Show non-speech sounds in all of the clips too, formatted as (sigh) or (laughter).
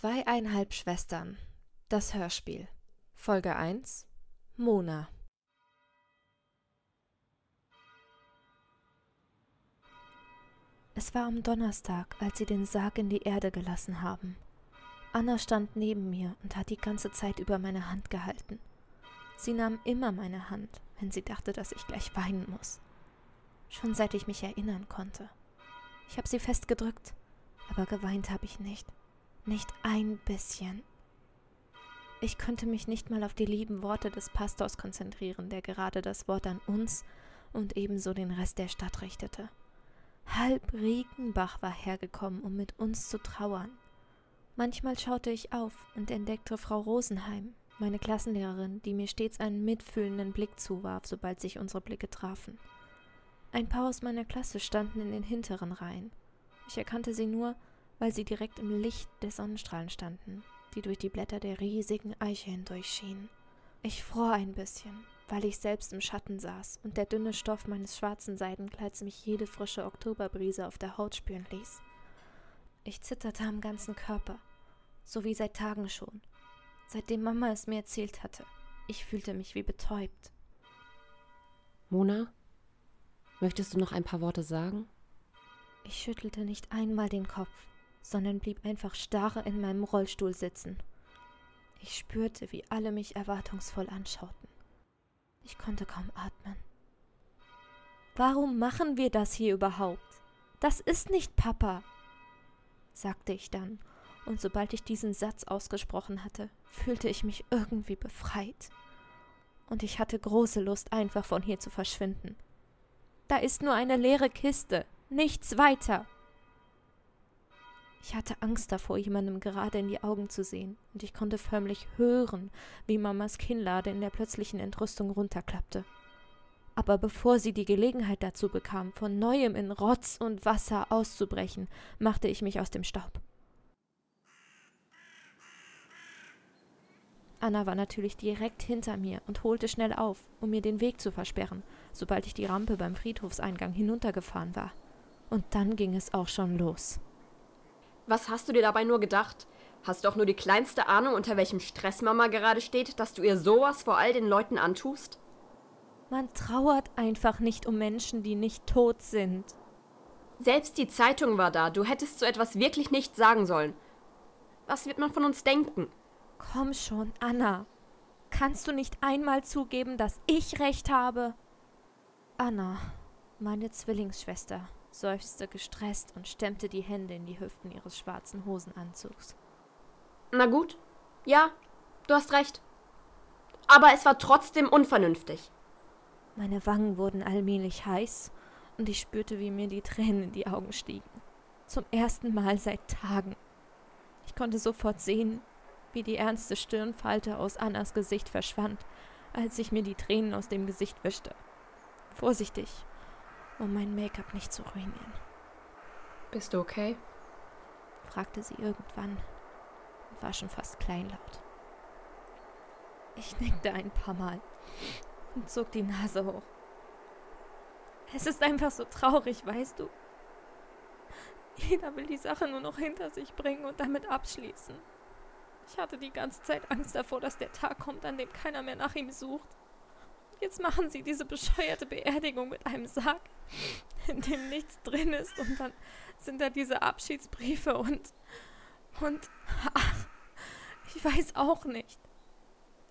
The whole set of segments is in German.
Zweieinhalb Schwestern. Das Hörspiel. Folge 1. Mona. Es war am Donnerstag, als sie den Sarg in die Erde gelassen haben. Anna stand neben mir und hat die ganze Zeit über meine Hand gehalten. Sie nahm immer meine Hand, wenn sie dachte, dass ich gleich weinen muss. Schon seit ich mich erinnern konnte. Ich habe sie festgedrückt, aber geweint habe ich nicht. Nicht ein bisschen. Ich konnte mich nicht mal auf die lieben Worte des Pastors konzentrieren, der gerade das Wort an uns und ebenso den Rest der Stadt richtete. Halb Riekenbach war hergekommen, um mit uns zu trauern. Manchmal schaute ich auf und entdeckte Frau Rosenheim, meine Klassenlehrerin, die mir stets einen mitfühlenden Blick zuwarf, sobald sich unsere Blicke trafen. Ein paar aus meiner Klasse standen in den hinteren Reihen. Ich erkannte sie nur, weil sie direkt im Licht der Sonnenstrahlen standen, die durch die Blätter der riesigen Eiche hindurch schienen. Ich fror ein bisschen, weil ich selbst im Schatten saß und der dünne Stoff meines schwarzen Seidenkleids mich jede frische Oktoberbrise auf der Haut spüren ließ. Ich zitterte am ganzen Körper, so wie seit Tagen schon, seitdem Mama es mir erzählt hatte. Ich fühlte mich wie betäubt. Mona, möchtest du noch ein paar Worte sagen? Ich schüttelte nicht einmal den Kopf sondern blieb einfach starr in meinem Rollstuhl sitzen. Ich spürte, wie alle mich erwartungsvoll anschauten. Ich konnte kaum atmen. Warum machen wir das hier überhaupt? Das ist nicht Papa, sagte ich dann, und sobald ich diesen Satz ausgesprochen hatte, fühlte ich mich irgendwie befreit. Und ich hatte große Lust, einfach von hier zu verschwinden. Da ist nur eine leere Kiste, nichts weiter. Ich hatte Angst davor, jemandem gerade in die Augen zu sehen, und ich konnte förmlich hören, wie Mamas Kinnlade in der plötzlichen Entrüstung runterklappte. Aber bevor sie die Gelegenheit dazu bekam, von neuem in Rotz und Wasser auszubrechen, machte ich mich aus dem Staub. Anna war natürlich direkt hinter mir und holte schnell auf, um mir den Weg zu versperren, sobald ich die Rampe beim Friedhofseingang hinuntergefahren war. Und dann ging es auch schon los. Was hast du dir dabei nur gedacht? Hast du auch nur die kleinste Ahnung, unter welchem Stress Mama gerade steht, dass du ihr sowas vor all den Leuten antust? Man trauert einfach nicht um Menschen, die nicht tot sind. Selbst die Zeitung war da. Du hättest so etwas wirklich nicht sagen sollen. Was wird man von uns denken? Komm schon, Anna. Kannst du nicht einmal zugeben, dass ich recht habe? Anna, meine Zwillingsschwester, seufzte gestresst und stemmte die Hände in die Hüften ihres schwarzen Hosenanzugs. Na gut, ja, du hast recht. Aber es war trotzdem unvernünftig. Meine Wangen wurden allmählich heiß und ich spürte, wie mir die Tränen in die Augen stiegen. Zum ersten Mal seit Tagen. Ich konnte sofort sehen, wie die ernste Stirnfalte aus Annas Gesicht verschwand, als ich mir die Tränen aus dem Gesicht wischte. Vorsichtig, um mein Make-up nicht zu ruinieren. Bist du okay? fragte sie irgendwann und war schon fast kleinlaut. Ich nickte ein paar Mal und zog die Nase hoch. Es ist einfach so traurig, weißt du? Jeder will die Sache nur noch hinter sich bringen und damit abschließen. Ich hatte die ganze Zeit Angst davor, dass der Tag kommt, an dem keiner mehr nach ihm sucht. Jetzt machen sie diese bescheuerte Beerdigung mit einem Sarg, in dem nichts drin ist. Und dann sind da diese Abschiedsbriefe und. Und. Ach, ich weiß auch nicht.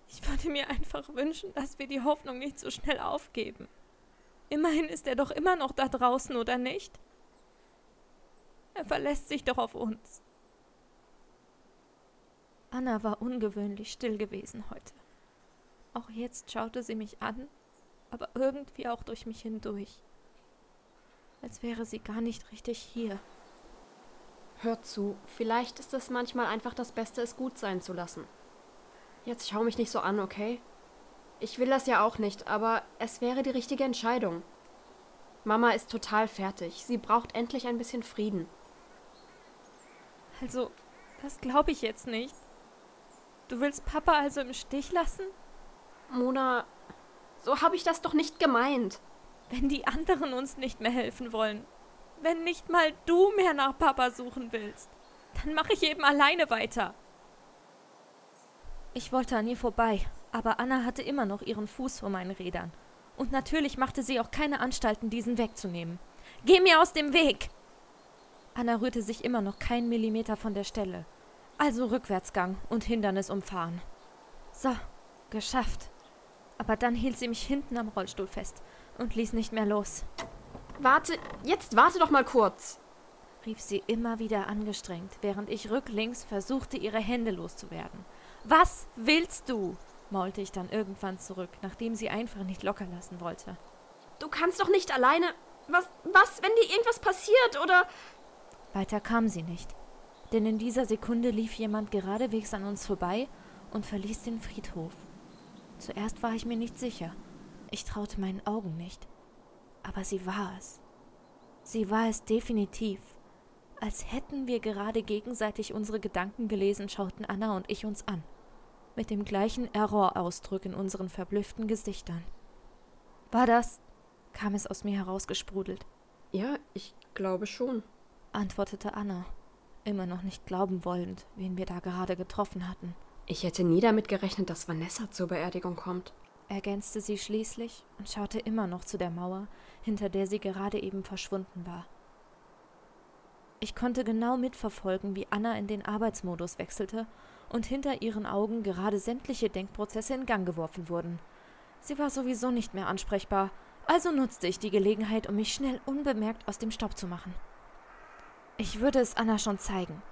Ich würde mir einfach wünschen, dass wir die Hoffnung nicht so schnell aufgeben. Immerhin ist er doch immer noch da draußen, oder nicht? Er verlässt sich doch auf uns. Anna war ungewöhnlich still gewesen heute. Auch jetzt schaute sie mich an, aber irgendwie auch durch mich hindurch. Als wäre sie gar nicht richtig hier. Hör zu, vielleicht ist es manchmal einfach das Beste, es gut sein zu lassen. Jetzt schau mich nicht so an, okay? Ich will das ja auch nicht, aber es wäre die richtige Entscheidung. Mama ist total fertig. Sie braucht endlich ein bisschen Frieden. Also, das glaube ich jetzt nicht. Du willst Papa also im Stich lassen? Mona, so habe ich das doch nicht gemeint. Wenn die anderen uns nicht mehr helfen wollen, wenn nicht mal du mehr nach Papa suchen willst, dann mache ich eben alleine weiter. Ich wollte an ihr vorbei, aber Anna hatte immer noch ihren Fuß vor meinen Rädern. Und natürlich machte sie auch keine Anstalten, diesen wegzunehmen. Geh mir aus dem Weg! Anna rührte sich immer noch keinen Millimeter von der Stelle. Also Rückwärtsgang und Hindernis umfahren. So, geschafft. Aber dann hielt sie mich hinten am Rollstuhl fest und ließ nicht mehr los. Warte, jetzt warte doch mal kurz, rief sie immer wieder angestrengt, während ich rücklings versuchte, ihre Hände loszuwerden. Was willst du? maulte ich dann irgendwann zurück, nachdem sie einfach nicht locker lassen wollte. Du kannst doch nicht alleine. Was, was, wenn dir irgendwas passiert oder. Weiter kam sie nicht, denn in dieser Sekunde lief jemand geradewegs an uns vorbei und verließ den Friedhof. Zuerst war ich mir nicht sicher. Ich traute meinen Augen nicht. Aber sie war es. Sie war es definitiv. Als hätten wir gerade gegenseitig unsere Gedanken gelesen, schauten Anna und ich uns an. Mit dem gleichen Errorausdruck in unseren verblüfften Gesichtern. War das? kam es aus mir herausgesprudelt. Ja, ich glaube schon, antwortete Anna, immer noch nicht glauben wollend, wen wir da gerade getroffen hatten. Ich hätte nie damit gerechnet, dass Vanessa zur Beerdigung kommt ergänzte sie schließlich und schaute immer noch zu der Mauer, hinter der sie gerade eben verschwunden war. Ich konnte genau mitverfolgen, wie Anna in den Arbeitsmodus wechselte und hinter ihren Augen gerade sämtliche Denkprozesse in Gang geworfen wurden. Sie war sowieso nicht mehr ansprechbar, also nutzte ich die Gelegenheit, um mich schnell unbemerkt aus dem Staub zu machen. Ich würde es Anna schon zeigen.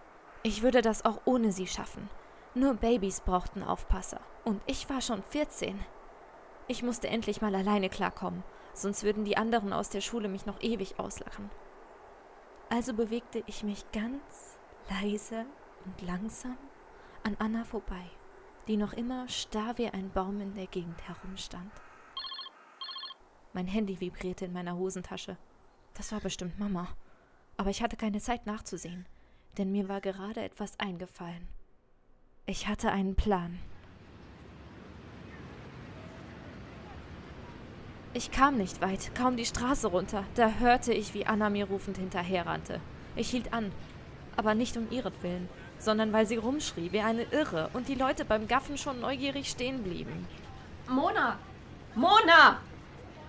Ich würde das auch ohne sie schaffen. Nur Babys brauchten Aufpasser. Und ich war schon 14. Ich musste endlich mal alleine klarkommen, sonst würden die anderen aus der Schule mich noch ewig auslachen. Also bewegte ich mich ganz leise und langsam an Anna vorbei, die noch immer starr wie ein Baum in der Gegend herumstand. Mein Handy vibrierte in meiner Hosentasche. Das war bestimmt Mama. Aber ich hatte keine Zeit nachzusehen, denn mir war gerade etwas eingefallen. Ich hatte einen Plan. Ich kam nicht weit, kaum die Straße runter. Da hörte ich, wie Anna mir rufend hinterherrannte. Ich hielt an, aber nicht um ihretwillen, sondern weil sie rumschrie wie eine Irre und die Leute beim Gaffen schon neugierig stehen blieben. Mona! Mona!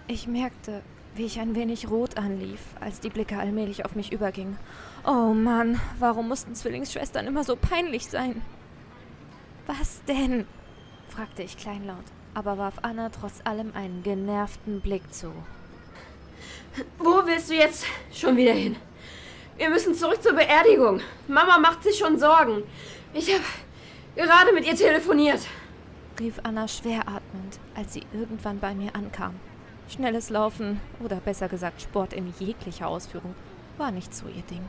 Ich merkte, wie ich ein wenig rot anlief, als die Blicke allmählich auf mich übergingen. Oh Mann, warum mussten Zwillingsschwestern immer so peinlich sein? Was denn? fragte ich kleinlaut aber warf Anna trotz allem einen genervten Blick zu. Wo willst du jetzt schon wieder hin? Wir müssen zurück zur Beerdigung. Mama macht sich schon Sorgen. Ich habe gerade mit ihr telefoniert, rief Anna schwer atmend, als sie irgendwann bei mir ankam. Schnelles Laufen oder besser gesagt Sport in jeglicher Ausführung war nicht so ihr Ding.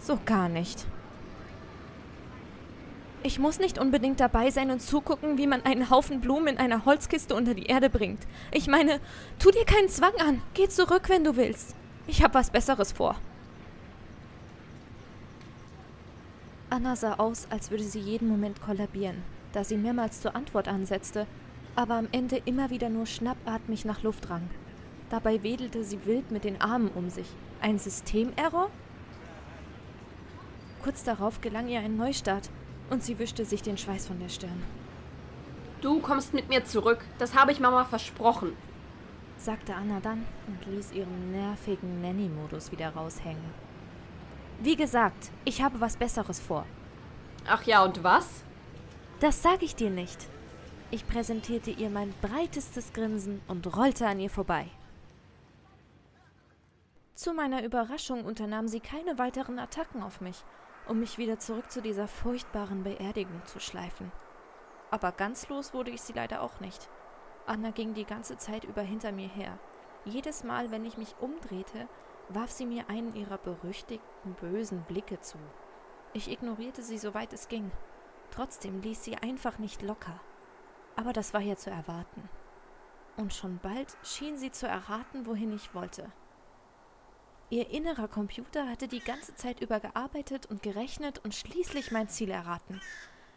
So gar nicht. Ich muss nicht unbedingt dabei sein und zugucken, wie man einen Haufen Blumen in einer Holzkiste unter die Erde bringt. Ich meine, tu dir keinen Zwang an. Geh zurück, wenn du willst. Ich habe was Besseres vor. Anna sah aus, als würde sie jeden Moment kollabieren, da sie mehrmals zur Antwort ansetzte, aber am Ende immer wieder nur schnappatmig nach Luft rang. Dabei wedelte sie wild mit den Armen um sich. Ein Systemerror? Kurz darauf gelang ihr ein Neustart und sie wischte sich den Schweiß von der Stirn. Du kommst mit mir zurück. Das habe ich Mama versprochen, sagte Anna dann und ließ ihren nervigen Nanny-Modus wieder raushängen. Wie gesagt, ich habe was Besseres vor. Ach ja, und was? Das sage ich dir nicht. Ich präsentierte ihr mein breitestes Grinsen und rollte an ihr vorbei. Zu meiner Überraschung unternahm sie keine weiteren Attacken auf mich um mich wieder zurück zu dieser furchtbaren Beerdigung zu schleifen. Aber ganz los wurde ich sie leider auch nicht. Anna ging die ganze Zeit über hinter mir her. Jedes Mal, wenn ich mich umdrehte, warf sie mir einen ihrer berüchtigten bösen Blicke zu. Ich ignorierte sie soweit es ging. Trotzdem ließ sie einfach nicht locker. Aber das war ja zu erwarten. Und schon bald schien sie zu erraten, wohin ich wollte. Ihr innerer Computer hatte die ganze Zeit über gearbeitet und gerechnet und schließlich mein Ziel erraten.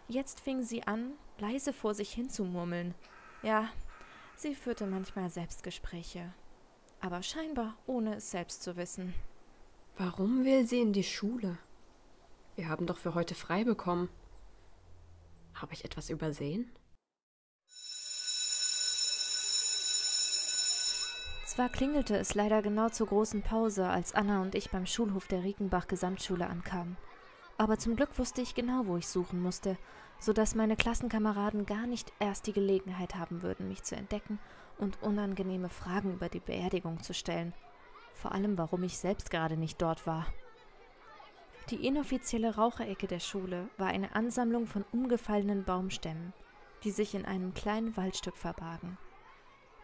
Jetzt fing sie an, leise vor sich hin zu murmeln. Ja, sie führte manchmal Selbstgespräche, aber scheinbar ohne es selbst zu wissen. Warum will sie in die Schule? Wir haben doch für heute frei bekommen. Habe ich etwas übersehen? Zwar klingelte es leider genau zur großen Pause, als Anna und ich beim Schulhof der Riekenbach Gesamtschule ankamen. Aber zum Glück wusste ich genau, wo ich suchen musste, so dass meine Klassenkameraden gar nicht erst die Gelegenheit haben würden, mich zu entdecken und unangenehme Fragen über die Beerdigung zu stellen. Vor allem, warum ich selbst gerade nicht dort war. Die inoffizielle Raucherecke der Schule war eine Ansammlung von umgefallenen Baumstämmen, die sich in einem kleinen Waldstück verbargen.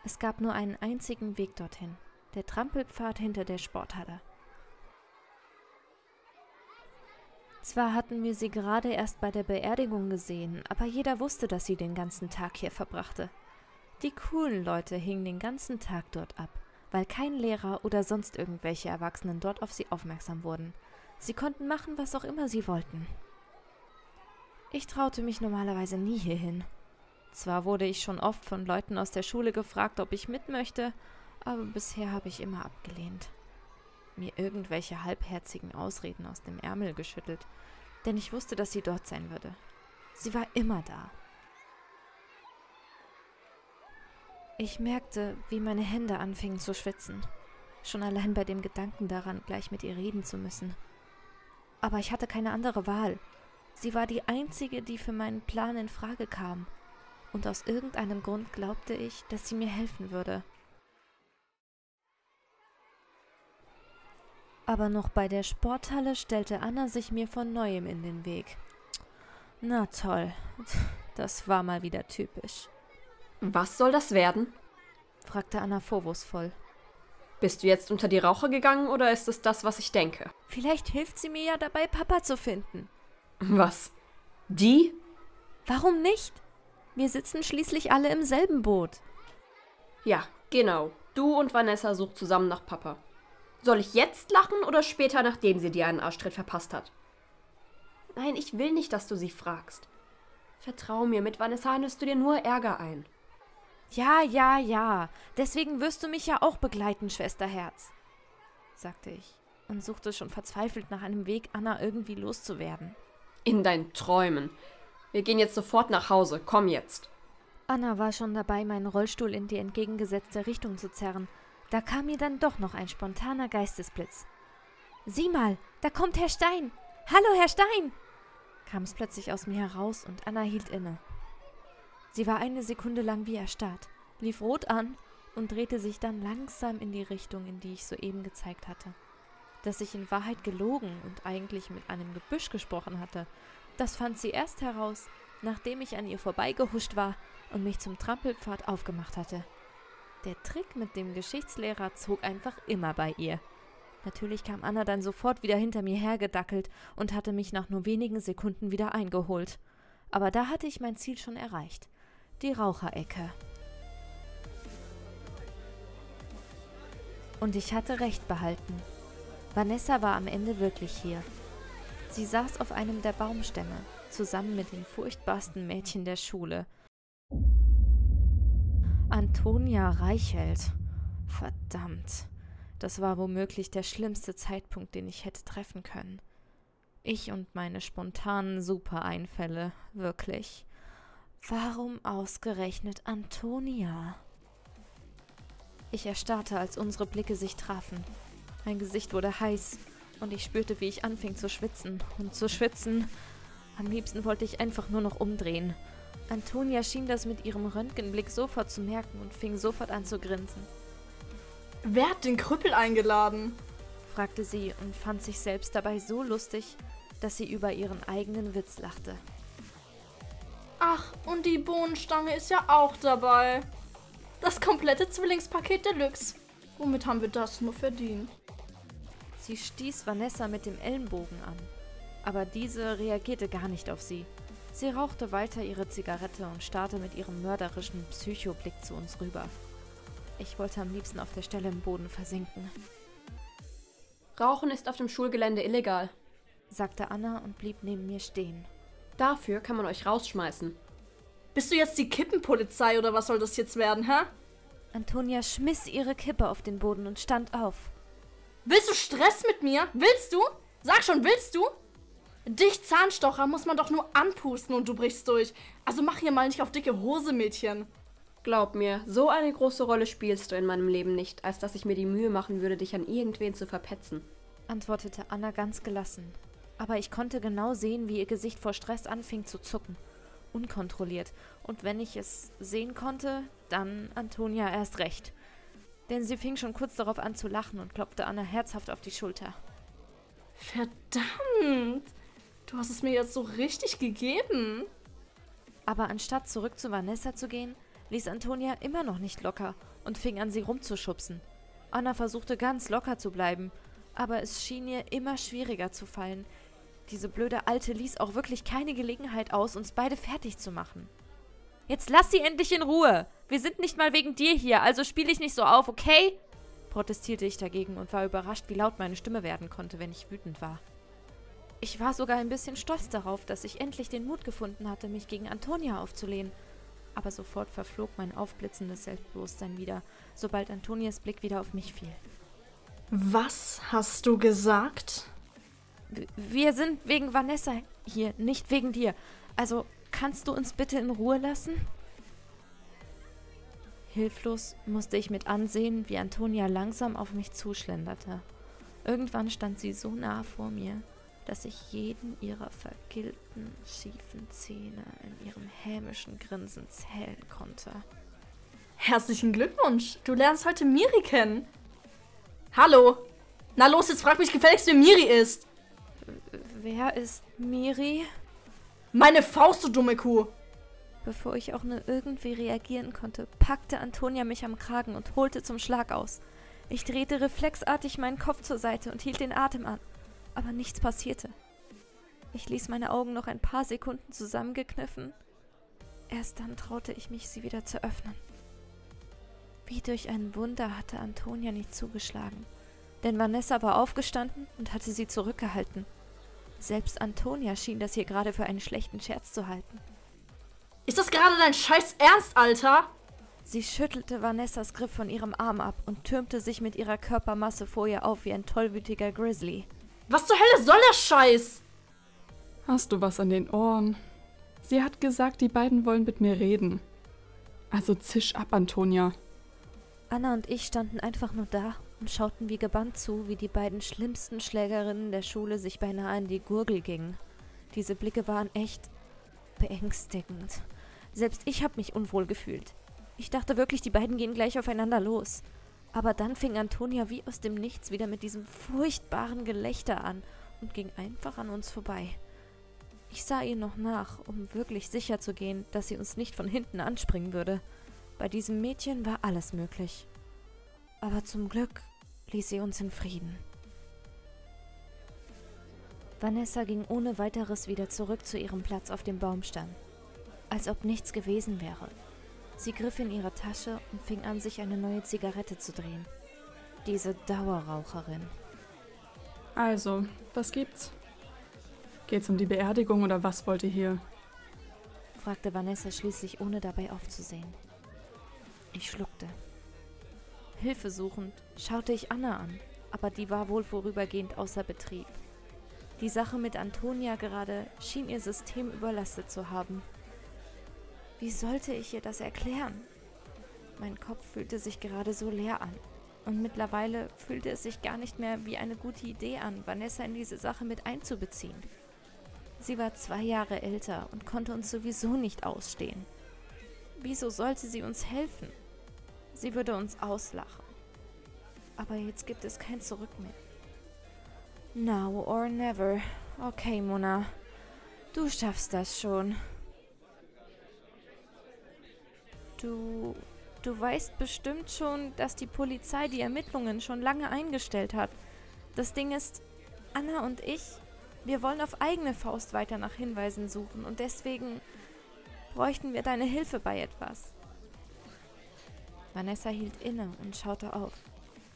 Es gab nur einen einzigen Weg dorthin, der Trampelpfad hinter der Sporthalle. Zwar hatten wir sie gerade erst bei der Beerdigung gesehen, aber jeder wusste, dass sie den ganzen Tag hier verbrachte. Die coolen Leute hingen den ganzen Tag dort ab, weil kein Lehrer oder sonst irgendwelche Erwachsenen dort auf sie aufmerksam wurden. Sie konnten machen, was auch immer sie wollten. Ich traute mich normalerweise nie hierhin. Zwar wurde ich schon oft von Leuten aus der Schule gefragt, ob ich mit möchte, aber bisher habe ich immer abgelehnt mir irgendwelche halbherzigen Ausreden aus dem Ärmel geschüttelt, denn ich wusste, dass sie dort sein würde. Sie war immer da. Ich merkte, wie meine Hände anfingen zu schwitzen, schon allein bei dem Gedanken daran, gleich mit ihr reden zu müssen. Aber ich hatte keine andere Wahl. Sie war die einzige, die für meinen Plan in Frage kam, und aus irgendeinem Grund glaubte ich, dass sie mir helfen würde. Aber noch bei der Sporthalle stellte Anna sich mir von neuem in den Weg. Na toll, (laughs) das war mal wieder typisch. Was soll das werden? fragte Anna vorwurfsvoll. Bist du jetzt unter die Raucher gegangen oder ist es das, was ich denke? Vielleicht hilft sie mir ja dabei, Papa zu finden. Was? Die? Warum nicht? Wir sitzen schließlich alle im selben Boot. Ja, genau. Du und Vanessa sucht zusammen nach Papa. Soll ich jetzt lachen oder später, nachdem sie dir einen Arschtritt verpasst hat? Nein, ich will nicht, dass du sie fragst. Vertrau mir, mit Vanessa handelst du dir nur Ärger ein. Ja, ja, ja. Deswegen wirst du mich ja auch begleiten, Schwesterherz, sagte ich und suchte schon verzweifelt nach einem Weg, Anna irgendwie loszuwerden. In deinen Träumen. Wir gehen jetzt sofort nach Hause. Komm jetzt. Anna war schon dabei, meinen Rollstuhl in die entgegengesetzte Richtung zu zerren, da kam mir dann doch noch ein spontaner Geistesblitz. Sieh mal, da kommt Herr Stein. Hallo, Herr Stein! kam es plötzlich aus mir heraus und Anna hielt inne. Sie war eine Sekunde lang wie erstarrt, lief rot an und drehte sich dann langsam in die Richtung, in die ich soeben gezeigt hatte. Dass ich in Wahrheit gelogen und eigentlich mit einem Gebüsch gesprochen hatte, das fand sie erst heraus, nachdem ich an ihr vorbeigehuscht war und mich zum Trampelpfad aufgemacht hatte. Der Trick mit dem Geschichtslehrer zog einfach immer bei ihr. Natürlich kam Anna dann sofort wieder hinter mir hergedackelt und hatte mich nach nur wenigen Sekunden wieder eingeholt. Aber da hatte ich mein Ziel schon erreicht. Die Raucherecke. Und ich hatte recht behalten. Vanessa war am Ende wirklich hier. Sie saß auf einem der Baumstämme, zusammen mit den furchtbarsten Mädchen der Schule, Antonia Reichelt. Verdammt. Das war womöglich der schlimmste Zeitpunkt, den ich hätte treffen können. Ich und meine spontanen Supereinfälle, wirklich. Warum ausgerechnet Antonia? Ich erstarrte, als unsere Blicke sich trafen. Mein Gesicht wurde heiß und ich spürte, wie ich anfing zu schwitzen und zu schwitzen. Am liebsten wollte ich einfach nur noch umdrehen Antonia schien das mit ihrem Röntgenblick sofort zu merken und fing sofort an zu grinsen. Wer hat den Krüppel eingeladen? fragte sie und fand sich selbst dabei so lustig, dass sie über ihren eigenen Witz lachte. Ach, und die Bohnenstange ist ja auch dabei. Das komplette Zwillingspaket Deluxe. Womit haben wir das nur verdient? Sie stieß Vanessa mit dem Ellenbogen an, aber diese reagierte gar nicht auf sie. Sie rauchte weiter ihre Zigarette und starrte mit ihrem mörderischen Psychoblick zu uns rüber. Ich wollte am liebsten auf der Stelle im Boden versinken. Rauchen ist auf dem Schulgelände illegal, sagte Anna und blieb neben mir stehen. dafür kann man euch rausschmeißen. Bist du jetzt die Kippenpolizei oder was soll das jetzt werden, hä? Antonia schmiss ihre Kippe auf den Boden und stand auf. Willst du Stress mit mir? Willst du? Sag schon, willst du? Dich, Zahnstocher, muss man doch nur anpusten und du brichst durch. Also mach hier mal nicht auf dicke Hose, Mädchen. Glaub mir, so eine große Rolle spielst du in meinem Leben nicht, als dass ich mir die Mühe machen würde, dich an irgendwen zu verpetzen. antwortete Anna ganz gelassen. Aber ich konnte genau sehen, wie ihr Gesicht vor Stress anfing zu zucken. Unkontrolliert. Und wenn ich es sehen konnte, dann Antonia erst recht. Denn sie fing schon kurz darauf an zu lachen und klopfte Anna herzhaft auf die Schulter. Verdammt! Du hast es mir jetzt so richtig gegeben. Aber anstatt zurück zu Vanessa zu gehen, ließ Antonia immer noch nicht locker und fing an, sie rumzuschubsen. Anna versuchte ganz locker zu bleiben, aber es schien ihr immer schwieriger zu fallen. Diese blöde Alte ließ auch wirklich keine Gelegenheit aus, uns beide fertig zu machen. Jetzt lass sie endlich in Ruhe! Wir sind nicht mal wegen dir hier, also spiel dich nicht so auf, okay? protestierte ich dagegen und war überrascht, wie laut meine Stimme werden konnte, wenn ich wütend war. Ich war sogar ein bisschen stolz darauf, dass ich endlich den Mut gefunden hatte, mich gegen Antonia aufzulehnen. Aber sofort verflog mein aufblitzendes Selbstbewusstsein wieder, sobald Antonias Blick wieder auf mich fiel. Was hast du gesagt? Wir sind wegen Vanessa hier, nicht wegen dir. Also kannst du uns bitte in Ruhe lassen? Hilflos musste ich mit ansehen, wie Antonia langsam auf mich zuschlenderte. Irgendwann stand sie so nah vor mir, dass ich jeden ihrer vergilbten, schiefen Zähne in ihrem hämischen Grinsen zählen konnte. Herzlichen Glückwunsch. Du lernst heute Miri kennen. Hallo. Na los, jetzt frag mich gefälligst, wer Miri ist. Wer ist Miri? Meine Faust, du dumme Kuh. Bevor ich auch nur irgendwie reagieren konnte, packte Antonia mich am Kragen und holte zum Schlag aus. Ich drehte reflexartig meinen Kopf zur Seite und hielt den Atem an, aber nichts passierte. Ich ließ meine Augen noch ein paar Sekunden zusammengekniffen. Erst dann traute ich mich, sie wieder zu öffnen. Wie durch ein Wunder hatte Antonia nicht zugeschlagen, denn Vanessa war aufgestanden und hatte sie zurückgehalten. Selbst Antonia schien das hier gerade für einen schlechten Scherz zu halten. Ist das gerade dein scheiß Ernst, Alter? Sie schüttelte Vanessas Griff von ihrem Arm ab und türmte sich mit ihrer Körpermasse vor ihr auf wie ein tollwütiger Grizzly. Was zur Hölle soll der Scheiß? Hast du was an den Ohren? Sie hat gesagt, die beiden wollen mit mir reden. Also zisch ab, Antonia. Anna und ich standen einfach nur da und schauten wie gebannt zu, wie die beiden schlimmsten Schlägerinnen der Schule sich beinahe in die Gurgel gingen. Diese Blicke waren echt beängstigend. Selbst ich habe mich unwohl gefühlt. Ich dachte wirklich, die beiden gehen gleich aufeinander los. Aber dann fing Antonia wie aus dem Nichts wieder mit diesem furchtbaren Gelächter an und ging einfach an uns vorbei. Ich sah ihr noch nach, um wirklich sicher zu gehen, dass sie uns nicht von hinten anspringen würde. Bei diesem Mädchen war alles möglich. Aber zum Glück ließ sie uns in Frieden. Vanessa ging ohne weiteres wieder zurück zu ihrem Platz auf dem Baumstamm, als ob nichts gewesen wäre. Sie griff in ihre Tasche und fing an, sich eine neue Zigarette zu drehen. Diese Dauerraucherin. Also, was gibt's? Geht's um die Beerdigung oder was wollt ihr hier? fragte Vanessa schließlich, ohne dabei aufzusehen. Ich schluckte. Hilfesuchend schaute ich Anna an, aber die war wohl vorübergehend außer Betrieb. Die Sache mit Antonia gerade schien ihr System überlastet zu haben. Wie sollte ich ihr das erklären? Mein Kopf fühlte sich gerade so leer an. Und mittlerweile fühlte es sich gar nicht mehr wie eine gute Idee an, Vanessa in diese Sache mit einzubeziehen. Sie war zwei Jahre älter und konnte uns sowieso nicht ausstehen. Wieso sollte sie uns helfen? Sie würde uns auslachen. Aber jetzt gibt es kein Zurück mehr. Now or never. Okay, Mona. Du schaffst das schon. Du. Du weißt bestimmt schon, dass die Polizei die Ermittlungen schon lange eingestellt hat. Das Ding ist, Anna und ich, wir wollen auf eigene Faust weiter nach Hinweisen suchen und deswegen bräuchten wir deine Hilfe bei etwas. Vanessa hielt inne und schaute auf.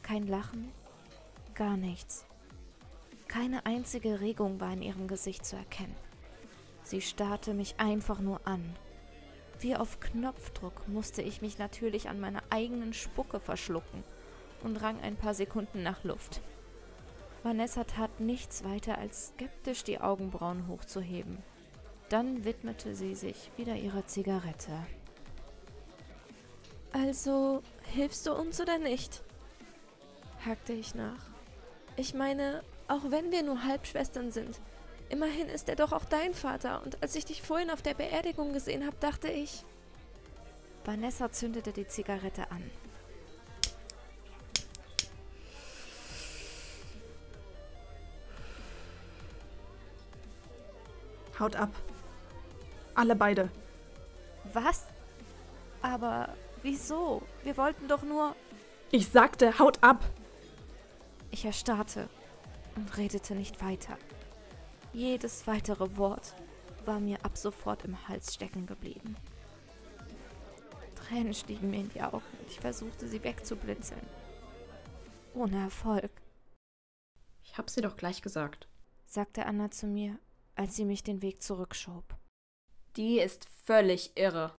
Kein Lachen, gar nichts. Keine einzige Regung war in ihrem Gesicht zu erkennen. Sie starrte mich einfach nur an. Wie auf Knopfdruck musste ich mich natürlich an meiner eigenen Spucke verschlucken und rang ein paar Sekunden nach Luft. Vanessa tat nichts weiter als skeptisch die Augenbrauen hochzuheben. Dann widmete sie sich wieder ihrer Zigarette. Also, hilfst du uns oder nicht? hakte ich nach. Ich meine, auch wenn wir nur Halbschwestern sind, immerhin ist er doch auch dein Vater, und als ich dich vorhin auf der Beerdigung gesehen habe, dachte ich. Vanessa zündete die Zigarette an. Haut ab. Alle beide. Was? Aber wieso? Wir wollten doch nur. Ich sagte, haut ab! Ich erstarrte und redete nicht weiter. Jedes weitere Wort war mir ab sofort im Hals stecken geblieben. Tränen stiegen mir in die Augen und ich versuchte sie wegzublinzeln. Ohne Erfolg, Ich hab's dir doch gleich gesagt. sagte Anna zu mir, als sie mich den Weg zurückschob. Die ist völlig irre.